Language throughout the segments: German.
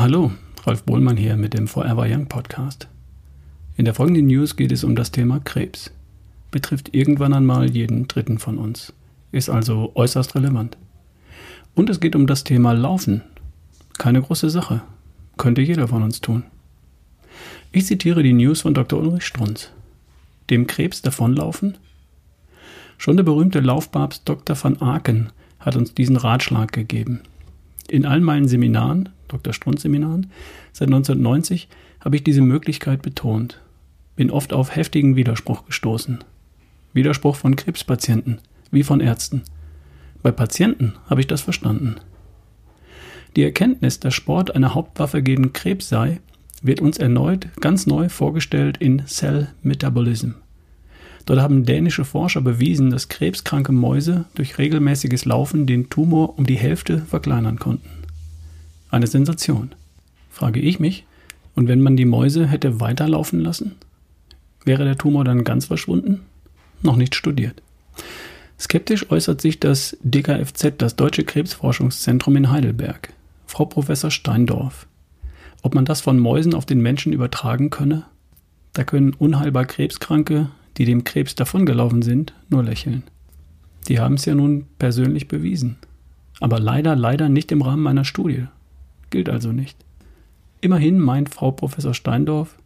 Hallo, Ralf Bohlmann hier mit dem Forever Young Podcast. In der folgenden News geht es um das Thema Krebs. Betrifft irgendwann einmal jeden dritten von uns. Ist also äußerst relevant. Und es geht um das Thema Laufen. Keine große Sache. Könnte jeder von uns tun. Ich zitiere die News von Dr. Ulrich Strunz. Dem Krebs davonlaufen? Schon der berühmte Laufpapst Dr. van Aken hat uns diesen Ratschlag gegeben. In all meinen Seminaren, Dr. Strunz Seminaren, seit 1990 habe ich diese Möglichkeit betont. Bin oft auf heftigen Widerspruch gestoßen. Widerspruch von Krebspatienten, wie von Ärzten. Bei Patienten habe ich das verstanden. Die Erkenntnis, dass Sport eine Hauptwaffe gegen Krebs sei, wird uns erneut ganz neu vorgestellt in Cell Metabolism. Dort haben dänische Forscher bewiesen, dass krebskranke Mäuse durch regelmäßiges Laufen den Tumor um die Hälfte verkleinern konnten. Eine Sensation. Frage ich mich, und wenn man die Mäuse hätte weiterlaufen lassen? Wäre der Tumor dann ganz verschwunden? Noch nicht studiert. Skeptisch äußert sich das DKFZ, das Deutsche Krebsforschungszentrum in Heidelberg. Frau Professor Steindorf. Ob man das von Mäusen auf den Menschen übertragen könne? Da können unheilbar Krebskranke, die dem Krebs davongelaufen sind, nur lächeln. Die haben es ja nun persönlich bewiesen. Aber leider, leider nicht im Rahmen meiner Studie. Gilt also nicht. Immerhin meint Frau Professor Steindorf,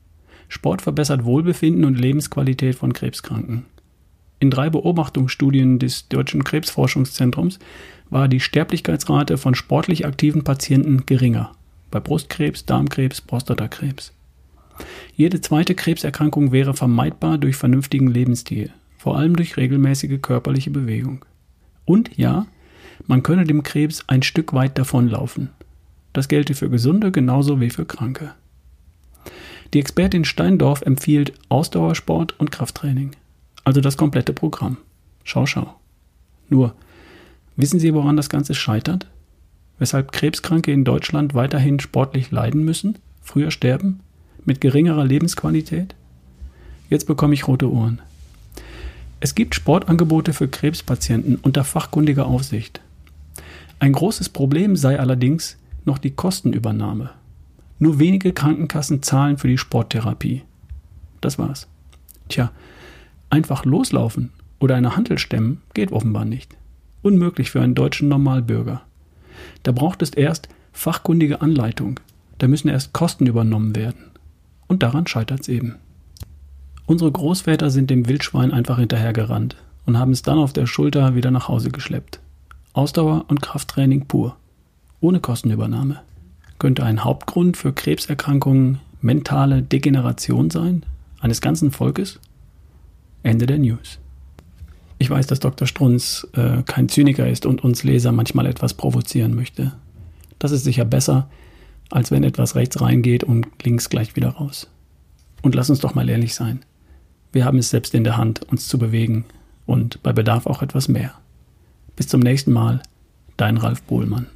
Sport verbessert Wohlbefinden und Lebensqualität von Krebskranken. In drei Beobachtungsstudien des Deutschen Krebsforschungszentrums war die Sterblichkeitsrate von sportlich aktiven Patienten geringer bei Brustkrebs, Darmkrebs, Prostatakrebs. Jede zweite Krebserkrankung wäre vermeidbar durch vernünftigen Lebensstil, vor allem durch regelmäßige körperliche Bewegung. Und ja, man könne dem Krebs ein Stück weit davonlaufen. Das gelte für Gesunde genauso wie für Kranke. Die Expertin Steindorf empfiehlt Ausdauersport und Krafttraining, also das komplette Programm. Schau, schau. Nur, wissen Sie, woran das Ganze scheitert? weshalb Krebskranke in Deutschland weiterhin sportlich leiden müssen, früher sterben, mit geringerer Lebensqualität? Jetzt bekomme ich rote Ohren. Es gibt Sportangebote für Krebspatienten unter fachkundiger Aufsicht. Ein großes Problem sei allerdings noch die Kostenübernahme. Nur wenige Krankenkassen zahlen für die Sporttherapie. Das war's. Tja, einfach loslaufen oder eine Handel stemmen geht offenbar nicht. Unmöglich für einen deutschen Normalbürger. Da braucht es erst fachkundige Anleitung. Da müssen erst Kosten übernommen werden. Und daran scheitert es eben. Unsere Großväter sind dem Wildschwein einfach hinterhergerannt und haben es dann auf der Schulter wieder nach Hause geschleppt. Ausdauer und Krafttraining pur. Ohne Kostenübernahme. Könnte ein Hauptgrund für Krebserkrankungen mentale Degeneration sein? Eines ganzen Volkes? Ende der News. Ich weiß, dass Dr. Strunz äh, kein Zyniker ist und uns Leser manchmal etwas provozieren möchte. Das ist sicher besser, als wenn etwas rechts reingeht und links gleich wieder raus. Und lass uns doch mal ehrlich sein. Wir haben es selbst in der Hand, uns zu bewegen und bei Bedarf auch etwas mehr. Bis zum nächsten Mal, dein Ralf Bohlmann.